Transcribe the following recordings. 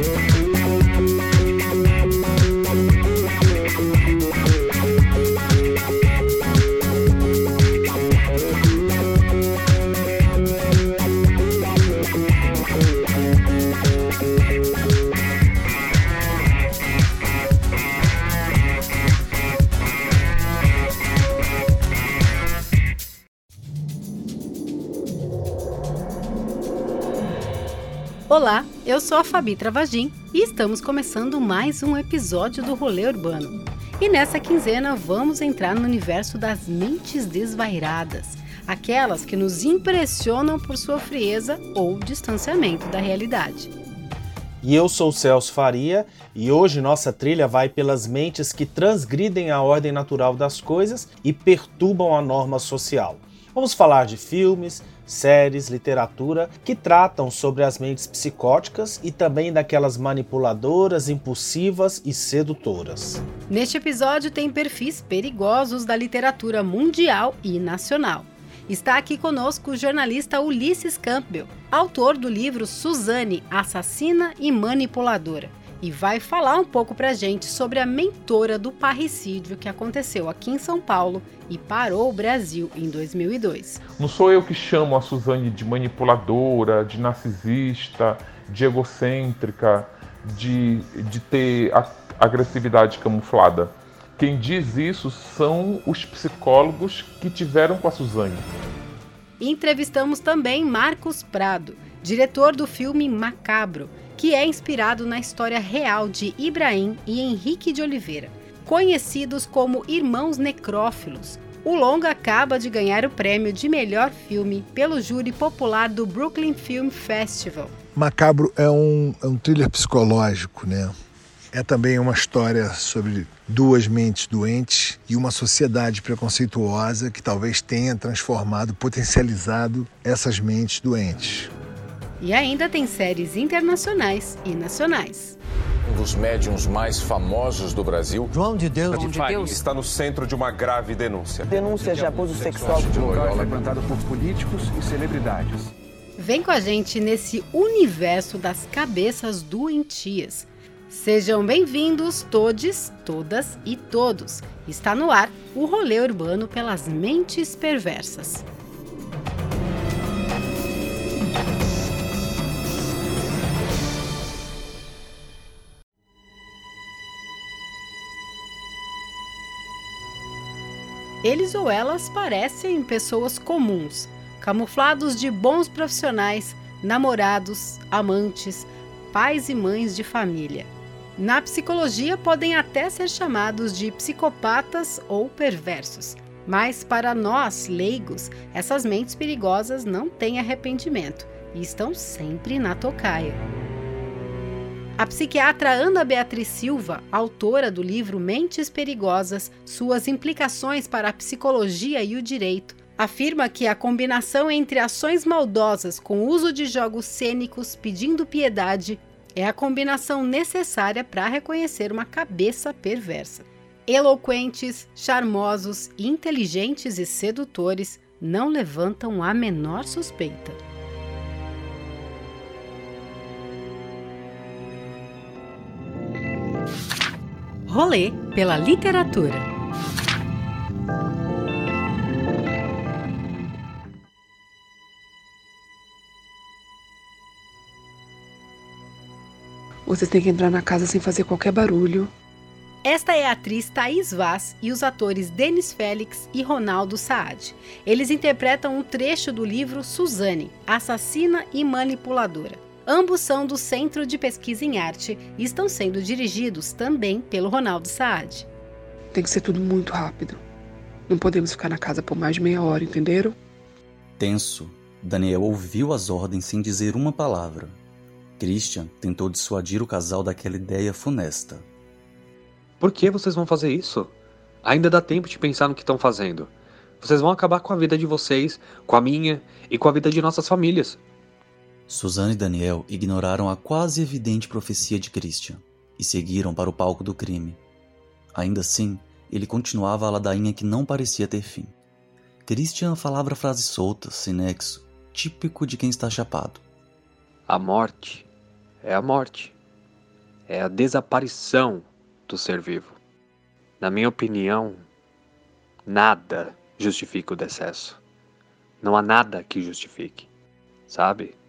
Olá, eu sou a Fabi Travagin e estamos começando mais um episódio do Rolê Urbano. E nessa quinzena vamos entrar no universo das mentes desvairadas, aquelas que nos impressionam por sua frieza ou distanciamento da realidade. E eu sou Celso Faria e hoje nossa trilha vai pelas mentes que transgridem a ordem natural das coisas e perturbam a norma social. Vamos falar de filmes, séries, literatura que tratam sobre as mentes psicóticas e também daquelas manipuladoras, impulsivas e sedutoras. Neste episódio tem perfis perigosos da literatura mundial e nacional. Está aqui conosco o jornalista Ulisses Campbell, autor do livro Suzane, Assassina e Manipuladora e vai falar um pouco pra gente sobre a mentora do parricídio que aconteceu aqui em São Paulo e parou o Brasil em 2002. Não sou eu que chamo a Suzane de manipuladora, de narcisista, de egocêntrica, de, de ter agressividade camuflada. Quem diz isso são os psicólogos que tiveram com a Suzane. Entrevistamos também Marcos Prado, diretor do filme Macabro, que é inspirado na história real de Ibrahim e Henrique de Oliveira, conhecidos como Irmãos Necrófilos. O longa acaba de ganhar o prêmio de melhor filme pelo júri popular do Brooklyn Film Festival. Macabro é um, é um thriller psicológico, né? É também uma história sobre duas mentes doentes e uma sociedade preconceituosa que talvez tenha transformado, potencializado essas mentes doentes. E ainda tem séries internacionais e nacionais. Um dos médiums mais famosos do Brasil, João de Deus, João de Deus. está no centro de uma grave denúncia. Denúncia de abuso sexual de local frequentado por políticos e celebridades. Vem com a gente nesse universo das cabeças doentias. Sejam bem-vindos todos, todas e todos. Está no ar o rolê urbano pelas mentes perversas. Eles ou elas parecem pessoas comuns, camuflados de bons profissionais, namorados, amantes, pais e mães de família. Na psicologia, podem até ser chamados de psicopatas ou perversos, mas para nós, leigos, essas mentes perigosas não têm arrependimento e estão sempre na tocaia. A psiquiatra Ana Beatriz Silva, autora do livro Mentes Perigosas: Suas implicações para a psicologia e o direito, afirma que a combinação entre ações maldosas com uso de jogos cênicos pedindo piedade é a combinação necessária para reconhecer uma cabeça perversa. Eloquentes, charmosos, inteligentes e sedutores não levantam a menor suspeita. Rolê pela Literatura. Vocês têm que entrar na casa sem fazer qualquer barulho. Esta é a atriz Thaís Vaz e os atores Denis Félix e Ronaldo Saad. Eles interpretam um trecho do livro Suzane, Assassina e Manipuladora. Ambos são do Centro de Pesquisa em Arte e estão sendo dirigidos também pelo Ronaldo Saad. Tem que ser tudo muito rápido. Não podemos ficar na casa por mais de meia hora, entenderam? Tenso, Daniel ouviu as ordens sem dizer uma palavra. Christian tentou dissuadir o casal daquela ideia funesta. Por que vocês vão fazer isso? Ainda dá tempo de pensar no que estão fazendo. Vocês vão acabar com a vida de vocês, com a minha e com a vida de nossas famílias. Suzanne e Daniel ignoraram a quase evidente profecia de Christian e seguiram para o palco do crime. Ainda assim, ele continuava a ladainha que não parecia ter fim. Christian falava frases soltas, sem nexo, típico de quem está chapado. A morte é a morte. é a desaparição do ser vivo. Na minha opinião, nada justifica o decesso. Não há nada que justifique. Sabe?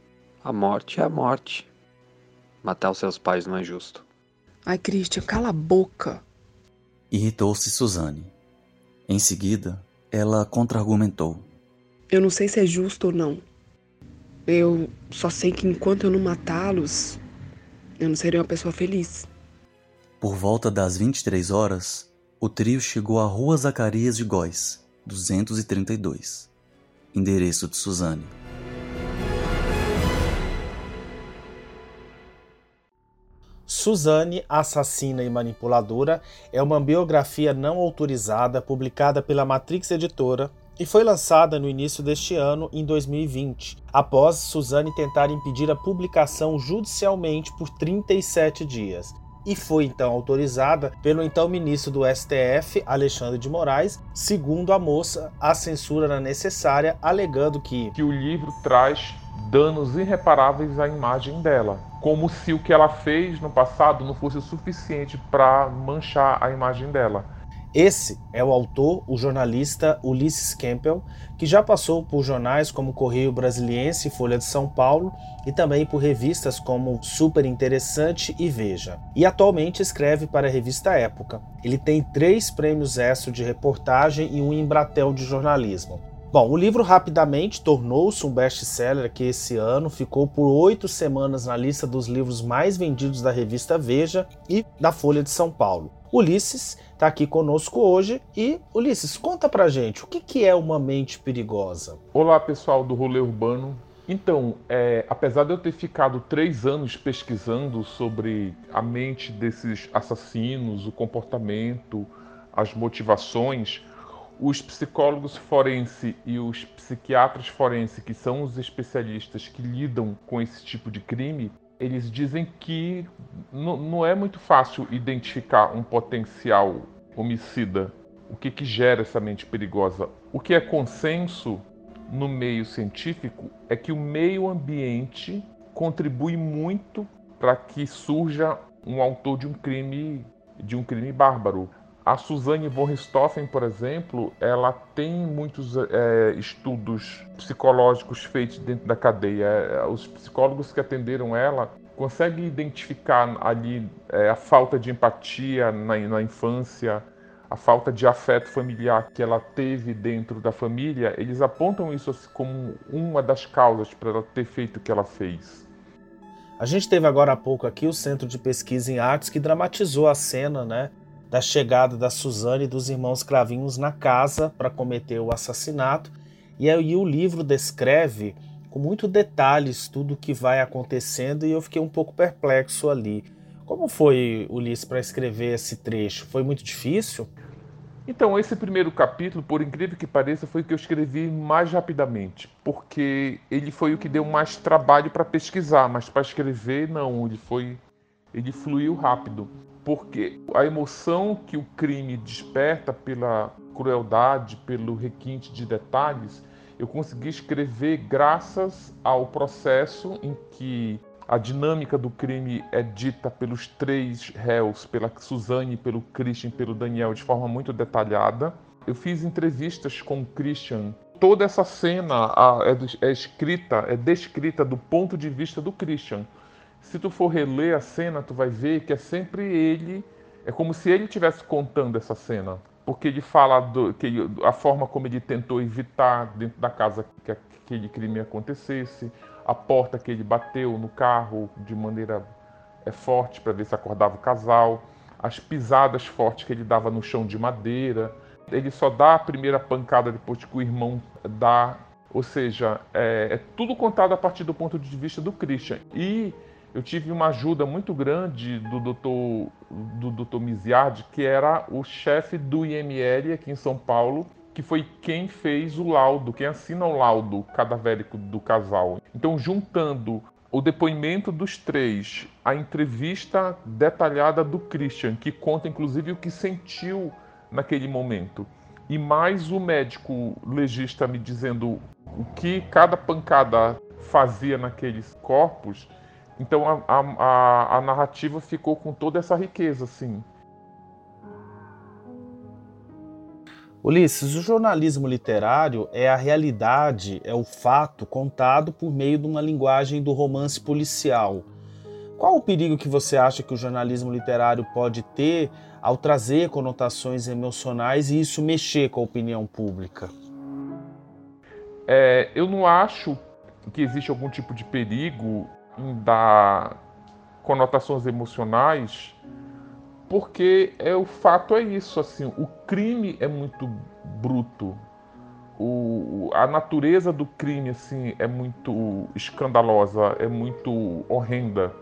A morte é a morte. Matar os seus pais não é justo. Ai, Christian, cala a boca. Irritou-se Suzane. Em seguida, ela contra-argumentou. Eu não sei se é justo ou não. Eu só sei que enquanto eu não matá-los, eu não serei uma pessoa feliz. Por volta das 23 horas, o trio chegou à Rua Zacarias de Góis, 232. Endereço de Suzane. Suzane, Assassina e Manipuladora é uma biografia não autorizada publicada pela Matrix Editora e foi lançada no início deste ano, em 2020, após Suzane tentar impedir a publicação judicialmente por 37 dias. E foi então autorizada pelo então ministro do STF, Alexandre de Moraes, segundo a moça, a censura era necessária, alegando que, que o livro traz danos irreparáveis à imagem dela, como se o que ela fez no passado não fosse o suficiente para manchar a imagem dela. Esse é o autor, o jornalista Ulisses Campbell, que já passou por jornais como Correio Brasiliense e Folha de São Paulo e também por revistas como Super Interessante e Veja. E atualmente escreve para a revista Época. Ele tem três prêmios ESSO de reportagem e um Embratel de jornalismo. Bom, o livro rapidamente tornou-se um best-seller que esse ano ficou por oito semanas na lista dos livros mais vendidos da revista Veja e da Folha de São Paulo. Ulisses está aqui conosco hoje e Ulisses, conta pra gente o que, que é uma mente perigosa. Olá pessoal do Rolê Urbano. Então, é, apesar de eu ter ficado três anos pesquisando sobre a mente desses assassinos, o comportamento, as motivações, os psicólogos forense e os psiquiatras forense, que são os especialistas que lidam com esse tipo de crime, eles dizem que não é muito fácil identificar um potencial homicida. O que, que gera essa mente perigosa? O que é consenso no meio científico é que o meio ambiente contribui muito para que surja um autor de um crime de um crime bárbaro. A Suzanne von Richthofen, por exemplo, ela tem muitos é, estudos psicológicos feitos dentro da cadeia. É, os psicólogos que atenderam ela conseguem identificar ali é, a falta de empatia na, na infância, a falta de afeto familiar que ela teve dentro da família. Eles apontam isso como uma das causas para ela ter feito o que ela fez. A gente teve agora há pouco aqui o Centro de Pesquisa em Artes que dramatizou a cena, né? Da chegada da Suzane e dos irmãos Cravinhos na casa para cometer o assassinato. E aí o livro descreve com muito detalhes tudo o que vai acontecendo e eu fiquei um pouco perplexo ali. Como foi, Ulisses, para escrever esse trecho? Foi muito difícil? Então, esse primeiro capítulo, por incrível que pareça, foi o que eu escrevi mais rapidamente, porque ele foi o que deu mais trabalho para pesquisar, mas para escrever, não, ele foi. Ele fluiu rápido porque a emoção que o crime desperta pela crueldade, pelo requinte de detalhes, eu consegui escrever graças ao processo em que a dinâmica do crime é dita pelos três réus, pela Suzane, pelo Christian pelo Daniel, de forma muito detalhada. Eu fiz entrevistas com o Christian. Toda essa cena é, é escrita, é descrita do ponto de vista do Christian. Se tu for reler a cena, tu vai ver que é sempre ele, é como se ele estivesse contando essa cena, porque ele fala do, que a forma como ele tentou evitar dentro da casa que aquele crime acontecesse, a porta que ele bateu no carro de maneira é, forte para ver se acordava o casal, as pisadas fortes que ele dava no chão de madeira. Ele só dá a primeira pancada depois que o irmão dá. Ou seja, é, é tudo contado a partir do ponto de vista do Christian. E eu tive uma ajuda muito grande do doutor, do doutor Miziardi, que era o chefe do IML aqui em São Paulo, que foi quem fez o laudo, quem assina o laudo cadavérico do casal. Então, juntando o depoimento dos três, a entrevista detalhada do Christian, que conta inclusive o que sentiu naquele momento, e mais o médico legista me dizendo o que cada pancada fazia naqueles corpos, Então a, a, a narrativa ficou com toda essa riqueza, assim. Ulisses, o jornalismo literário é a realidade, é o fato contado por meio de uma linguagem do romance policial. Qual o perigo que você acha que o jornalismo literário pode ter ao trazer conotações emocionais e isso mexer com a opinião pública? É, eu não acho que existe algum tipo de perigo dar conotações emocionais porque é o fato é isso, assim, o crime é muito bruto, o, a natureza do crime assim é muito escandalosa, é muito horrenda.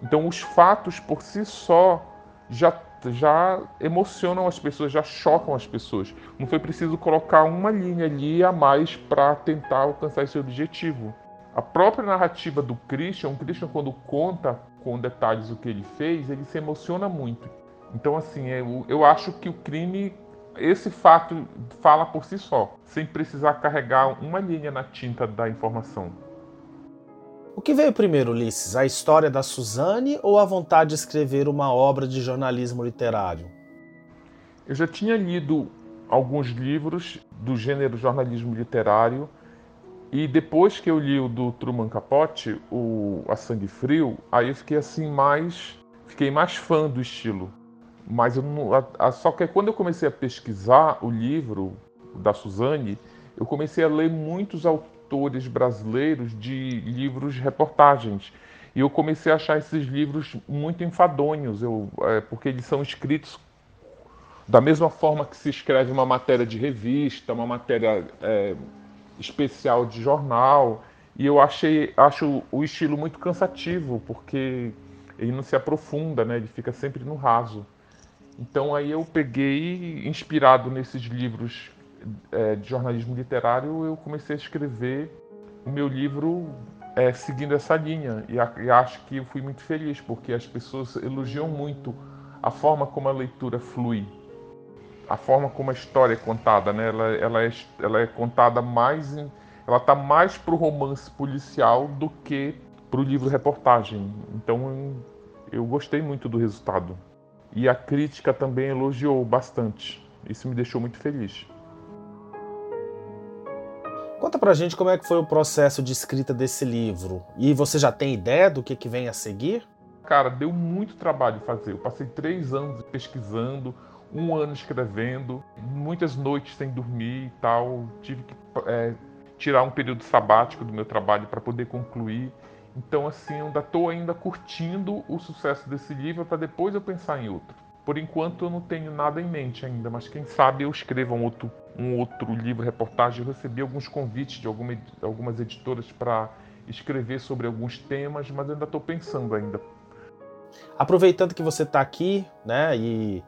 Então os fatos por si só já já emocionam as pessoas, já chocam as pessoas. Não foi preciso colocar uma linha ali a mais para tentar alcançar esse objetivo. A própria narrativa do Christian, o Christian quando conta com detalhes o que ele fez, ele se emociona muito. Então, assim, eu, eu acho que o crime, esse fato fala por si só, sem precisar carregar uma linha na tinta da informação. O que veio primeiro, Ulisses? A história da Suzane ou a vontade de escrever uma obra de jornalismo literário? Eu já tinha lido alguns livros do gênero jornalismo literário e depois que eu li o do Truman Capote, o A Sangue Frio, aí eu fiquei assim mais, fiquei mais fã do estilo. Mas não, a, a, só que quando eu comecei a pesquisar o livro da Suzane, eu comecei a ler muitos autores brasileiros de livros reportagens. E eu comecei a achar esses livros muito enfadonhos, eu, é, porque eles são escritos da mesma forma que se escreve uma matéria de revista, uma matéria é, especial de jornal. E eu achei, acho o estilo muito cansativo, porque ele não se aprofunda, né? ele fica sempre no raso. Então aí eu peguei, inspirado nesses livros é, de jornalismo literário, eu comecei a escrever o meu livro é, seguindo essa linha. E, a, e, acho que eu fui muito feliz, porque as pessoas elogiam muito a forma como a leitura flui, a forma como a história é contada. Né? Ela, ela, é, ela é contada mais em, ela está mais para o romance policial do que para o livro reportagem. Então eu gostei muito do resultado. E a crítica também elogiou bastante. Isso me deixou muito feliz. Conta pra gente como é que foi o processo de escrita desse livro. E você já tem ideia do que, que vem a seguir? Cara, deu muito trabalho fazer. Eu passei três anos pesquisando, um ano escrevendo, muitas noites sem dormir e tal. Tive que é, tirar um período sabático do meu trabalho para poder concluir. Então, assim, ainda estou ainda curtindo o sucesso desse livro para depois eu pensar em outro. Por enquanto eu não tenho nada em mente ainda, mas quem sabe eu escreva um outro, um outro livro, reportagem. Eu recebi alguns convites de alguma, algumas editoras para escrever sobre alguns temas, mas ainda estou pensando ainda. Aproveitando que você está aqui, né, e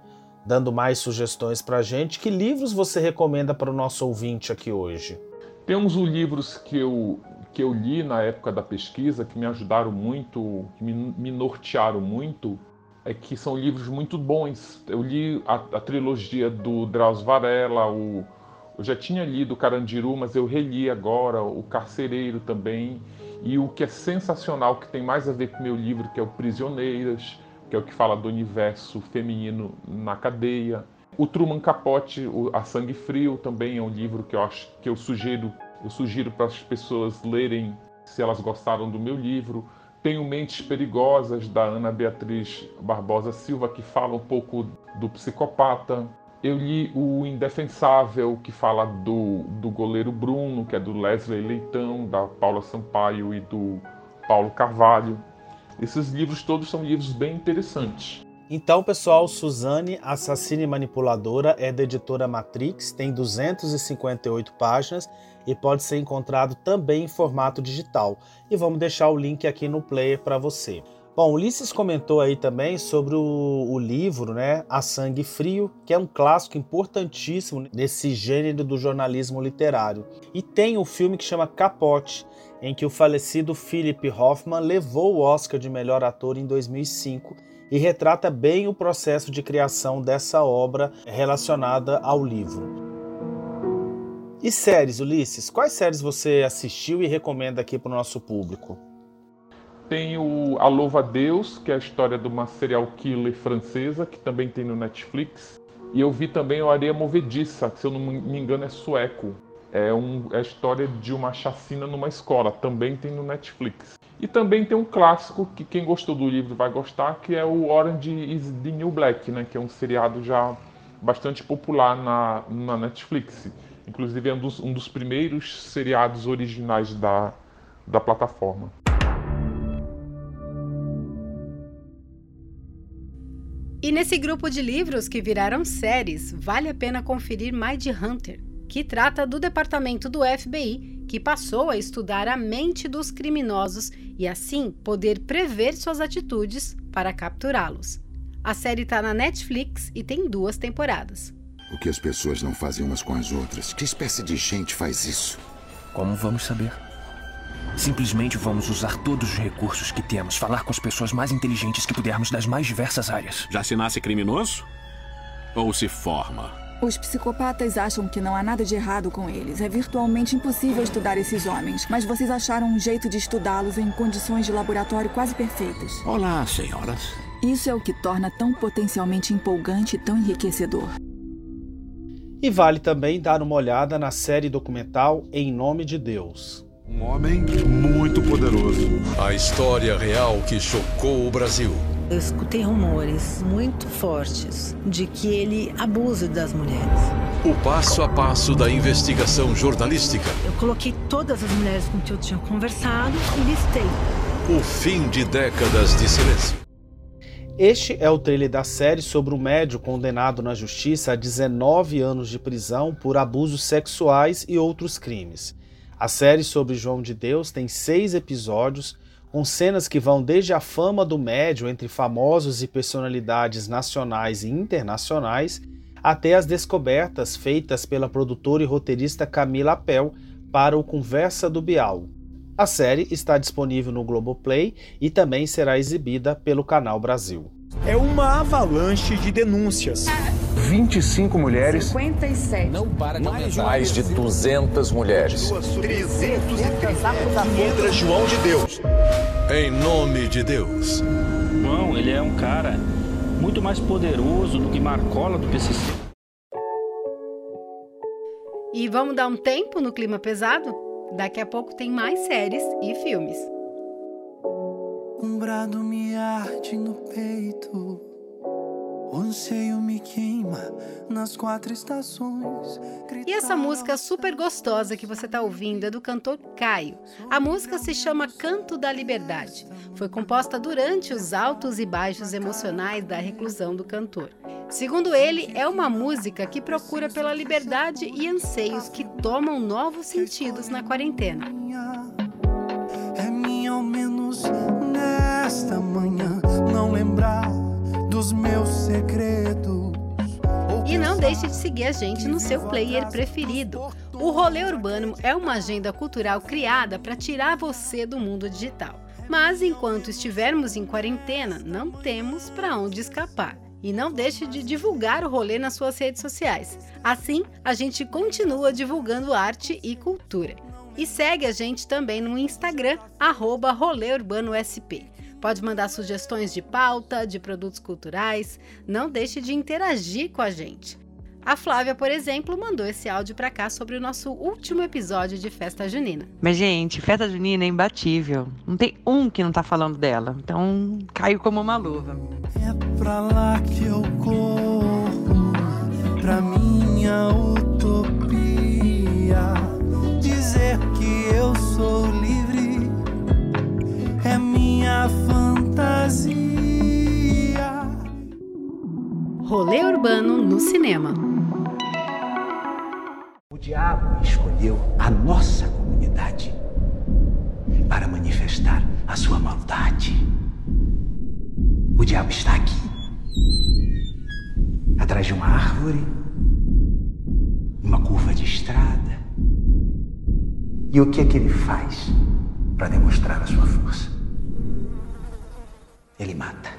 dando mais sugestões para a gente, que livros você recomenda para o nosso ouvinte aqui hoje? Temos os livros que eu que eu li na época da pesquisa, que me ajudaram muito, que me, me nortearam muito, é que são livros muito bons. Eu li a, a trilogia do Drauzio Varela, o, eu já tinha lido Carandiru, mas eu reli agora o Carcereiro também. E o que é sensacional, que tem mais a ver com o meu livro, que é o Prisioneiras, que é o que fala do universo feminino na cadeia. O Truman Capote, A Sangue Frio, também é um livro que eu acho que eu sugiro eu sugiro para as pessoas lerem se elas gostaram do meu livro. Tenho Mentes Perigosas, da Ana Beatriz Barbosa Silva, que fala um pouco do psicopata. Eu li o Indefensável, que fala do, do goleiro Bruno, que é do Leslie Leitão, da Paula Sampaio e do Paulo Carvalho. Esses livros todos são livros bem interessantes. Então, pessoal, Suzane, Assassina e Manipuladora, é da editora Matrix, tem 258 páginas e pode ser encontrado também em formato digital. E vamos deixar o link aqui no player para você. Bom, Ulisses comentou aí também sobre o, o, livro, né, A Sangue Frio, que é um clássico importantíssimo nesse gênero do jornalismo literário. E tem um filme que chama Capote, em que o falecido Philip Hoffman levou o Oscar de melhor ator em 2005 e retrata bem o processo de criação dessa obra relacionada ao livro. E séries, Ulisses? Quais séries você assistiu e recomenda aqui para o nosso público? Tem o A Louva Deus, que é a história de uma serial killer francesa, que também tem no Netflix. E eu vi também o Areia Movediça, que se eu não me engano é sueco. É, um, é a história de uma chacina numa escola, também tem no Netflix. E também tem um clássico que quem gostou do livro vai gostar, que é o Orange is the New Black, né, que é um seriado já bastante popular na, na Netflix. Inclusive é um dos, um dos primeiros seriados originais da, da plataforma. E nesse grupo de livros que viraram séries, vale a pena conferir Mind Hunter, que trata do departamento do FBI que passou a estudar a mente dos criminosos e assim poder prever suas atitudes para capturá-los. A série está na Netflix e tem duas temporadas. O que as pessoas não fazem umas com as outras? Que espécie de gente faz isso? Como vamos saber? Simplesmente vamos usar todos os recursos que temos, falar com as pessoas mais inteligentes que pudermos das mais diversas áreas. Já se nasce criminoso? Ou se forma? Os psicopatas acham que não há nada de errado com eles. É virtualmente impossível estudar esses homens, mas vocês acharam um jeito de estudá-los em condições de laboratório quase perfeitas. Olá, senhoras. Isso é o que torna tão potencialmente empolgante e tão enriquecedor. E vale também dar uma olhada na série documental Em Nome de Deus. Um homem muito poderoso. A história real que chocou o Brasil. Eu escutei rumores muito fortes de que ele abusa das mulheres. O passo a passo da investigação jornalística. Eu coloquei todas as mulheres com que eu tinha conversado e listei. O fim de décadas de silêncio. Este é o trailer da série sobre o médio condenado na justiça a 19 anos de prisão por abusos sexuais e outros crimes. A série sobre João de Deus tem seis episódios, com cenas que vão desde a fama do médio entre famosos e personalidades nacionais e internacionais, até as descobertas feitas pela produtora e roteirista Camila Appel para o Conversa do Bial. A série está disponível no Globoplay e também será exibida pelo Canal Brasil. É uma avalanche de denúncias. 25 mulheres. 57. Não para de mais, mais de 200 mulheres. 330 acusações João de Deus. Em nome de Deus. João, ele é um cara muito mais poderoso do que Marcola do PCC. E vamos dar um tempo no clima pesado? Daqui a pouco tem mais séries e filmes. Um brado me arde no peito. O anseio me queima nas quatro estações. E essa música super gostosa que você está ouvindo é do cantor Caio. A música se chama Canto da Liberdade. Foi composta durante os altos e baixos emocionais da reclusão do cantor. Segundo ele, é uma música que procura pela liberdade e anseios que tomam novos sentidos na quarentena. É minha ao menos nesta manhã não lembrar dos meus segredos. E não deixe de seguir a gente no seu player preferido. O Rolê Urbano é uma agenda cultural criada para tirar você do mundo digital. Mas enquanto estivermos em quarentena, não temos para onde escapar. E não deixe de divulgar o rolê nas suas redes sociais. Assim, a gente continua divulgando arte e cultura. E segue a gente também no Instagram, arroba rolêurbanosp. Pode mandar sugestões de pauta, de produtos culturais. Não deixe de interagir com a gente. A Flávia, por exemplo, mandou esse áudio para cá sobre o nosso último episódio de Festa Junina. Mas, gente, Festa Junina é imbatível. Não tem um que não tá falando dela. Então, caiu como uma luva. É pra lá que eu corro, pra minha utopia. Dizer que eu sou livre minha fantasia. Rolê Urbano no Cinema. O diabo escolheu a nossa comunidade para manifestar a sua maldade. O diabo está aqui, atrás de uma árvore, uma curva de estrada. E o que é que ele faz para demonstrar a sua força? Ele mata.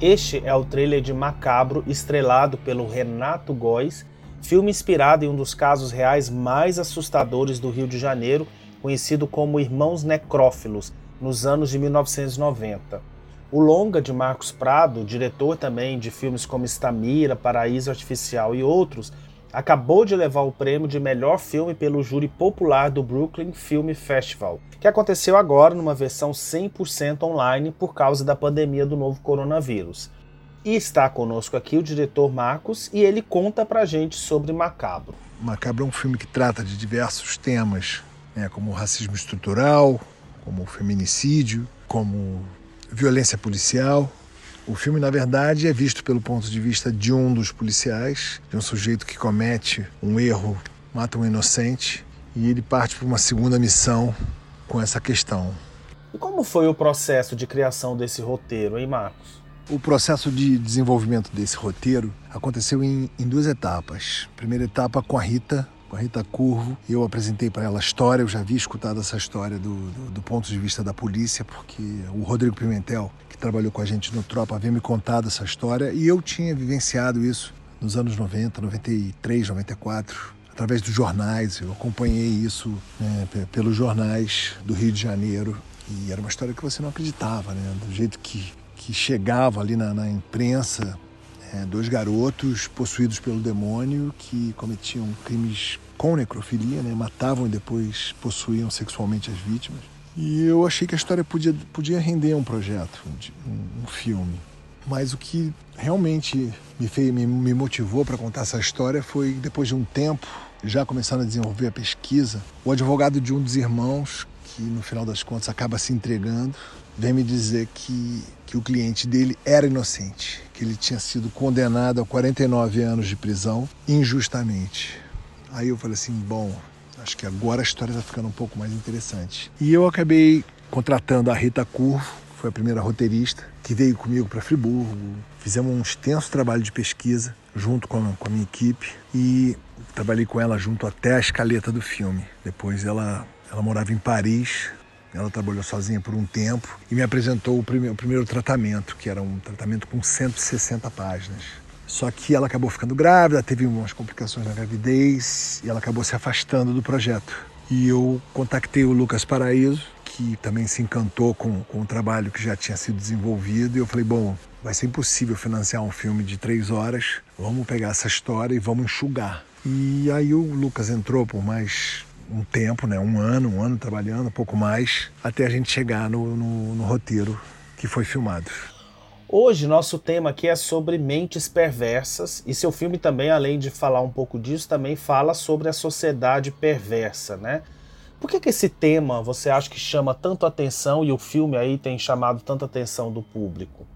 Este é o trailer de Macabro, estrelado pelo Renato Góes filme inspirado em um dos casos reais mais assustadores do Rio de Janeiro, conhecido como Irmãos Necrófilos, nos anos de 1990. O longa de Marcos Prado, diretor também de filmes como Estamira, Paraíso Artificial e outros, acabou de levar o prêmio de melhor filme pelo júri popular do Brooklyn Film Festival, que aconteceu agora numa versão 100% online por causa da pandemia do novo coronavírus. E está conosco aqui o diretor Marcos e ele conta pra gente sobre Macabro. Macabro é um filme que trata de diversos temas, né, como racismo estrutural, como feminicídio, como violência policial, o filme, na verdade, é visto pelo ponto de vista de um dos policiais, de um sujeito que comete um erro, mata um inocente, e ele parte para uma segunda missão com essa questão. E como foi o processo de criação desse roteiro, hein, Marcos? O processo de desenvolvimento desse roteiro aconteceu em, em duas etapas. Primeira etapa com a Rita, com a Rita Curvo. Eu apresentei para ela a história, eu já havia escutado essa história do, do, do, ponto de vista da polícia, porque o Rodrigo Pimentel, que trabalhou com a gente no Tropa, havia me contado essa história e eu tinha vivenciado isso nos anos 90, 93, 94, através dos jornais. Eu acompanhei isso né, pelos jornais do Rio de Janeiro e era uma história que você não acreditava, né? Do jeito que, que chegava ali na, na imprensa, é, dois garotos possuídos pelo demônio que cometiam crimes com necrofilia, né? matavam e depois possuíam sexualmente as vítimas. E eu achei que a história podia, podia render um projeto, um, um filme. Mas o que realmente me, fez, me, me motivou para contar essa história foi depois de um tempo, já começando a desenvolver a pesquisa, o advogado de um dos irmãos, que no final das contas acaba se entregando, vem me dizer que, que o cliente dele era inocente, que ele tinha sido condenado a 49 anos de prisão injustamente. Aí eu falei assim: bom, acho que agora a história está ficando um pouco mais interessante. E eu acabei contratando a Rita Curvo, foi a primeira roteirista, que veio comigo para Friburgo. Fizemos um extenso trabalho de pesquisa junto com a, com a minha equipe e trabalhei com ela junto até a escaleta do filme. Depois ela, ela morava em Paris, ela trabalhou sozinha por um tempo e me apresentou o primeiro, o primeiro tratamento, que era um tratamento com 160 páginas. Só que ela acabou ficando grávida, teve umas complicações na gravidez e ela acabou se afastando do projeto. E eu contactei o Lucas Paraíso, que também se encantou com, com o trabalho que já tinha sido desenvolvido, e eu falei: bom, vai ser impossível financiar um filme de três horas, vamos pegar essa história e vamos enxugar. E aí o Lucas entrou por mais um tempo, né? um ano, um ano trabalhando, um pouco mais, até a gente chegar no, no, no roteiro que foi filmado. Hoje, nosso tema aqui é sobre mentes perversas, e seu filme também, além de falar um pouco disso, também fala sobre a sociedade perversa, né? Por que, que esse tema você acha que chama tanto atenção e o filme aí tem chamado tanta atenção do público?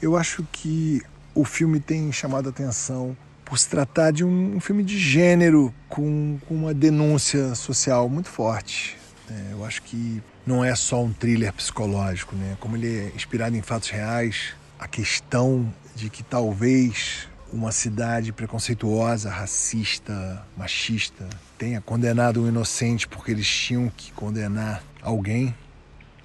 Eu acho que o filme tem chamado atenção por se tratar de um, um filme de gênero com, com, uma denúncia social muito forte. É, eu acho que não é só um thriller psicológico, né? Como ele é inspirado em fatos reais, a questão de que talvez uma cidade preconceituosa, racista, machista tenha condenado um inocente porque eles tinham que condenar alguém,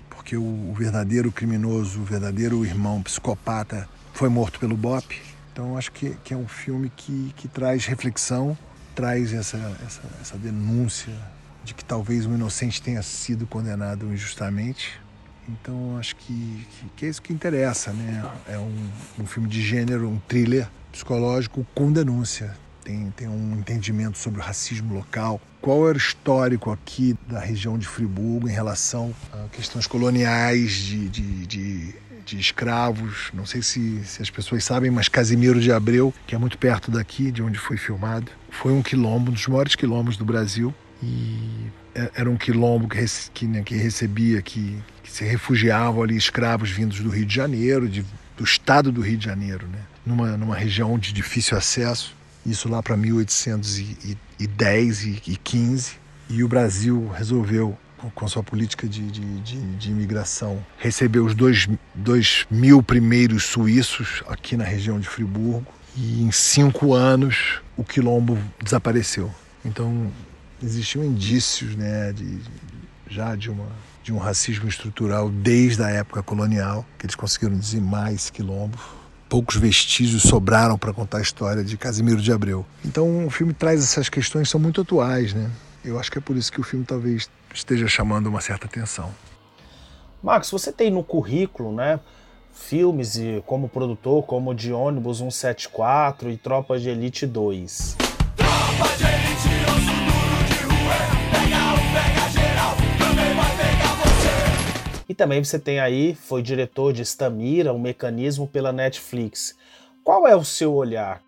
porque o, verdadeiro criminoso, o verdadeiro irmão psicopata foi morto pelo BOP então acho que, que é um filme que, que traz reflexão, traz essa, essa, essa denúncia de que talvez um inocente tenha sido condenado injustamente. Então acho que, que, que, é isso que interessa, né? É um, um filme de gênero, um thriller psicológico com denúncia. Tem, tem um entendimento sobre o racismo local. Qual era o histórico aqui da região de Friburgo em relação a questões coloniais de, de, de de escravos. Não sei se, se as pessoas sabem, mas Casimiro de Abreu, que é muito perto daqui, de onde foi filmado, foi um quilombo, um dos maiores quilombos do Brasil. E é, era um quilombo que, que, né, que recebia, que, que, se refugiavam ali escravos vindos do Rio de Janeiro, de, do estado do Rio de Janeiro, né? numa, numa região de difícil acesso. Isso lá para 1810 e 15. E o Brasil resolveu com sua política de, de, de, de imigração, recebeu os dois, dois mil primeiros suíços aqui na região de Friburgo e em cinco anos o quilombo desapareceu. Então existiam indícios né, de, já de, uma, de um racismo estrutural desde a época colonial, que eles conseguiram dizimar esse quilombo poucos vestígios sobraram para contar a história de Casimiro de Abreu. Então o filme traz essas questões que são muito atuais, né? Eu acho que é por isso que o filme talvez esteja chamando uma certa atenção. Marcos, você tem no currículo, né, filmes e como produtor, como de ônibus 174 e Tropa de Elite 2. Tropa de Elite, osso duro de rua, pega um, pega geral, também vai pegar você. E também você tem aí, foi diretor de Stamira, um mecanismo pela Netflix. Qual é o seu olhar?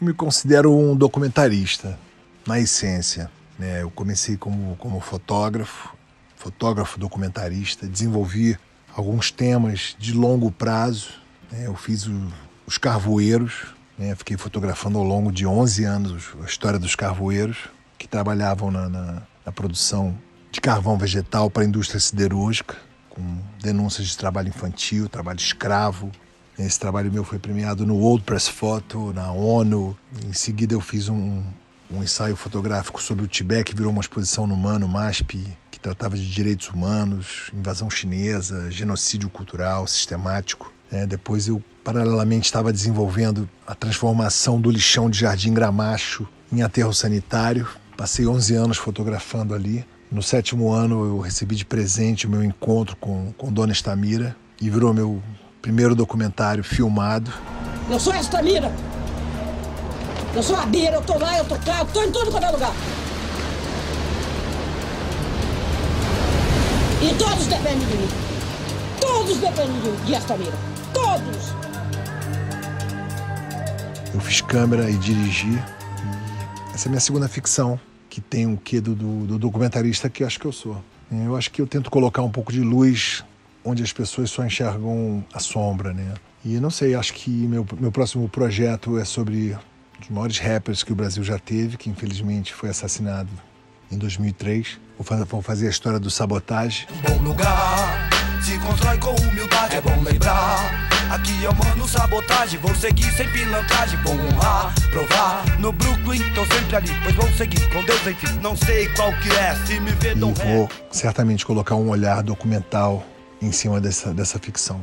Eu me considero um documentarista, na essência. Né? Eu comecei como, como fotógrafo, fotógrafo documentarista, desenvolvi alguns temas de longo prazo. Né? Eu fiz o, os carvoeiros, né? fiquei fotografando ao longo de 11 anos a história dos carvoeiros, que trabalhavam na, na, na produção de carvão vegetal para a indústria siderúrgica, com denúncias de trabalho infantil, trabalho escravo. Esse trabalho meu foi premiado no World Press Photo, na ONU. Em seguida eu fiz um, um ensaio fotográfico sobre o Tibete, que virou uma exposição no Mano MASP, que tratava de direitos humanos, invasão chinesa, genocídio cultural sistemático. É, depois eu, paralelamente, estava desenvolvendo a transformação do lixão de Jardim Gramacho em aterro sanitário. Passei 11 anos fotografando ali. No sétimo ano eu recebi de presente o meu encontro com, com Dona Estamira e virou meu primeiro documentário filmado. Eu sou Estamira! Eu sou a Bira, eu tô lá, eu tô cá, eu tô em tudo quanto é lugar. E todos dependem de mim. Todos dependem de, esta mira. Todos! Eu fiz câmera e dirigi. Essa é a minha segunda ficção, que tem um quê do, do, do documentarista que eu acho que eu sou. Eu acho que eu tento colocar um pouco de luz onde as pessoas só enxergam a sombra, né? E não sei, acho que meu, meu próximo projeto é sobre dos maiores rappers que o Brasil já teve, que infelizmente foi assassinado em 2003. Vou fazer a história do sabotagem. Bom lugar, se constrói com humildade, é bom lembrar. Aqui eu mando sabotagem, vou seguir sem pilantragem, vou honrar, provar. No Brooklyn, tô sempre ali, pois vou seguir com Deus, enfim. Não sei qual que é, se me vê, não E vou certamente colocar um olhar documental em cima dessa, dessa ficção.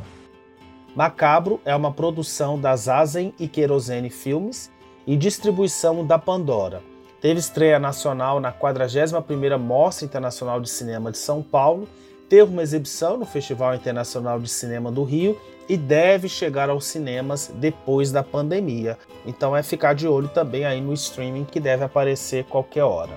Macabro é uma produção das Azen e Querosene Filmes e distribuição da Pandora. Teve estreia nacional na 41ª Mostra Internacional de Cinema de São Paulo, teve uma exibição no Festival Internacional de Cinema do Rio e deve chegar aos cinemas depois da pandemia. Então é ficar de olho também aí no streaming que deve aparecer qualquer hora.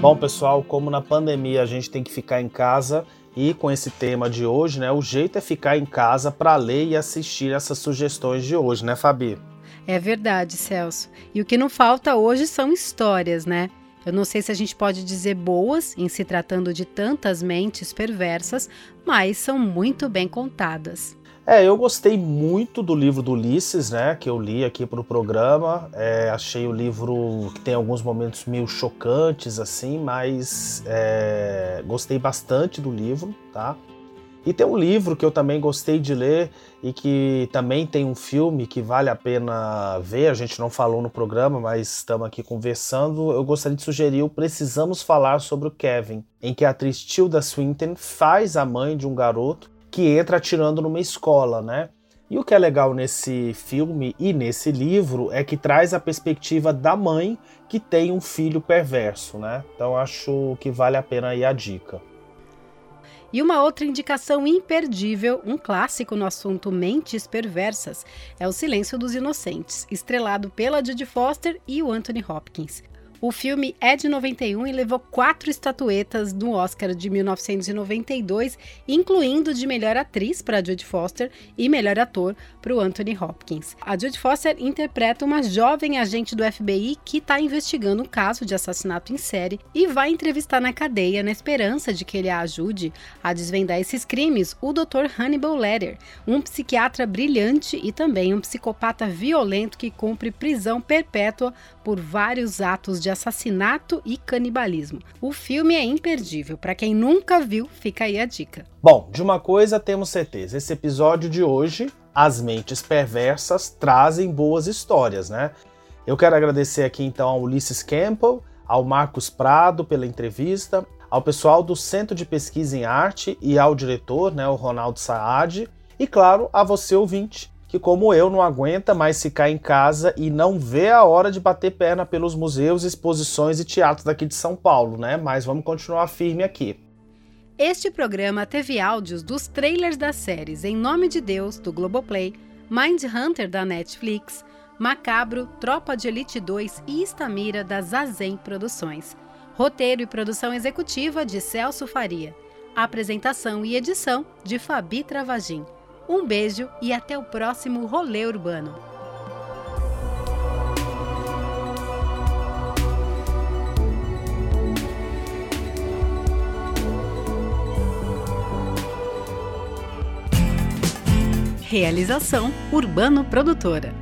Bom, pessoal, como na pandemia a gente tem que ficar em casa, e com esse tema de hoje, né, o jeito é ficar em casa para ler e assistir essas sugestões de hoje, né, Fabi? É verdade, Celso. E o que não falta hoje são histórias, né? Eu não sei se a gente pode dizer boas em se tratando de tantas mentes perversas, mas são muito bem contadas. É, eu gostei muito do livro do Ulisses, né, que eu li aqui para o programa. É, achei o livro que tem alguns momentos meio chocantes, assim, mas é, gostei bastante do livro, tá? E tem um livro que eu também gostei de ler e que também tem um filme que vale a pena ver. A gente não falou no programa, mas estamos aqui conversando. Eu gostaria de sugerir o Precisamos Falar sobre o Kevin, em que a atriz Tilda Swinton faz a mãe de um garoto que entra atirando numa escola, né? E o que é legal nesse filme e nesse livro é que traz a perspectiva da mãe que tem um filho perverso, né? Então acho que vale a pena aí a dica. E uma outra indicação imperdível, um clássico no assunto mentes perversas, é O Silêncio dos Inocentes, estrelado pela Judy Foster e o Anthony Hopkins. O filme é de 91 e levou quatro estatuetas no Oscar de 1992, incluindo de melhor atriz para Judy Foster e melhor ator para o Anthony Hopkins. A Judy Foster interpreta uma jovem agente do FBI que está investigando um caso de assassinato em série e vai entrevistar na cadeia na esperança de que ele a ajude a desvendar esses crimes o Dr. Hannibal Ledger, um psiquiatra brilhante e também um psicopata violento que cumpre prisão perpétua por vários atos de assassinato e canibalismo. O filme é imperdível, para quem nunca viu, fica aí a dica. Bom, de uma coisa temos certeza: esse episódio de hoje, as mentes perversas trazem boas histórias, né? Eu quero agradecer aqui então ao Ulisses Campbell, ao Marcos Prado pela entrevista, ao pessoal do Centro de Pesquisa em Arte e ao diretor, né, o Ronaldo Saad, e claro, a você ouvinte, que como eu não aguenta mais ficar em casa e não vê a hora de bater perna pelos museus, exposições e teatros daqui de São Paulo, né? Mas vamos continuar firme aqui. Este programa teve áudios dos trailers das séries Em Nome de Deus, do Globoplay, Mind Hunter, da Netflix, Macabro, Tropa de Elite 2 e Estamira, da Zazen Produções. Roteiro e produção executiva de Celso Faria. Apresentação e edição de Fabi Travagin. Um beijo e até o próximo Rolê Urbano. Realização Urbano Produtora.